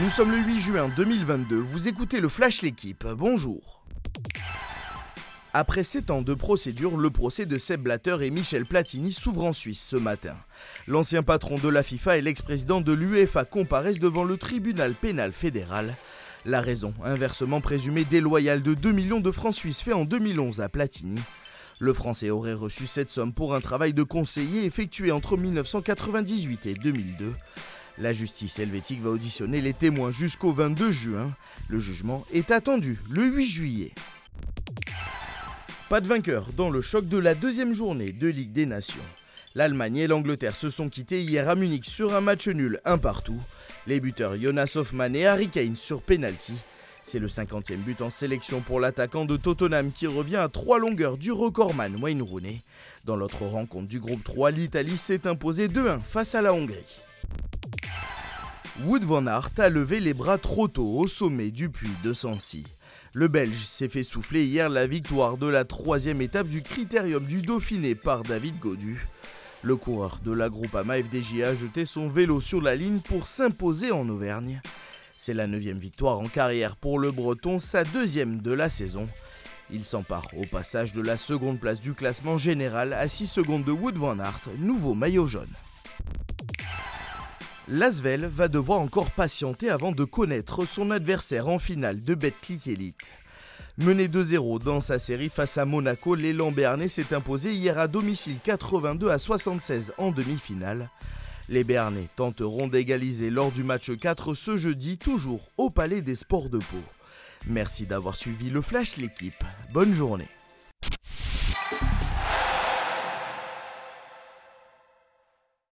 Nous sommes le 8 juin 2022, vous écoutez le Flash L'équipe, bonjour. Après 7 ans de procédure, le procès de Seb Blatter et Michel Platini s'ouvre en Suisse ce matin. L'ancien patron de la FIFA et l'ex-président de l'UEFA comparaissent devant le tribunal pénal fédéral. La raison, inversement présumé déloyal de 2 millions de francs suisses fait en 2011 à Platini. Le Français aurait reçu cette somme pour un travail de conseiller effectué entre 1998 et 2002. La justice helvétique va auditionner les témoins jusqu'au 22 juin. Le jugement est attendu le 8 juillet. Pas de vainqueur dans le choc de la deuxième journée de Ligue des Nations. L'Allemagne et l'Angleterre se sont quittés hier à Munich sur un match nul, un partout. Les buteurs Jonas Hoffmann et Harry Kane sur penalty. C'est le 50e but en sélection pour l'attaquant de Tottenham qui revient à trois longueurs du recordman Wayne Rooney. Dans l'autre rencontre du groupe 3, l'Italie s'est imposée 2-1 face à la Hongrie. Wood van Aert a levé les bras trop tôt au sommet du puits de Sancy. Le Belge s'est fait souffler hier la victoire de la troisième étape du Critérium du Dauphiné par David Godu. Le coureur de la Groupama FDJ a jeté son vélo sur la ligne pour s'imposer en Auvergne. C'est la neuvième victoire en carrière pour le Breton, sa deuxième de la saison. Il s'empare au passage de la seconde place du classement général à 6 secondes de Wood van Aert, nouveau maillot jaune. Lasvel va devoir encore patienter avant de connaître son adversaire en finale de Betclic Elite. Mené 2-0 dans sa série face à Monaco, l'élan Bernais s'est imposé hier à domicile 82 à 76 en demi-finale. Les Bernais tenteront d'égaliser lors du match 4 ce jeudi, toujours au Palais des Sports de Pau. Merci d'avoir suivi le Flash l'équipe. Bonne journée.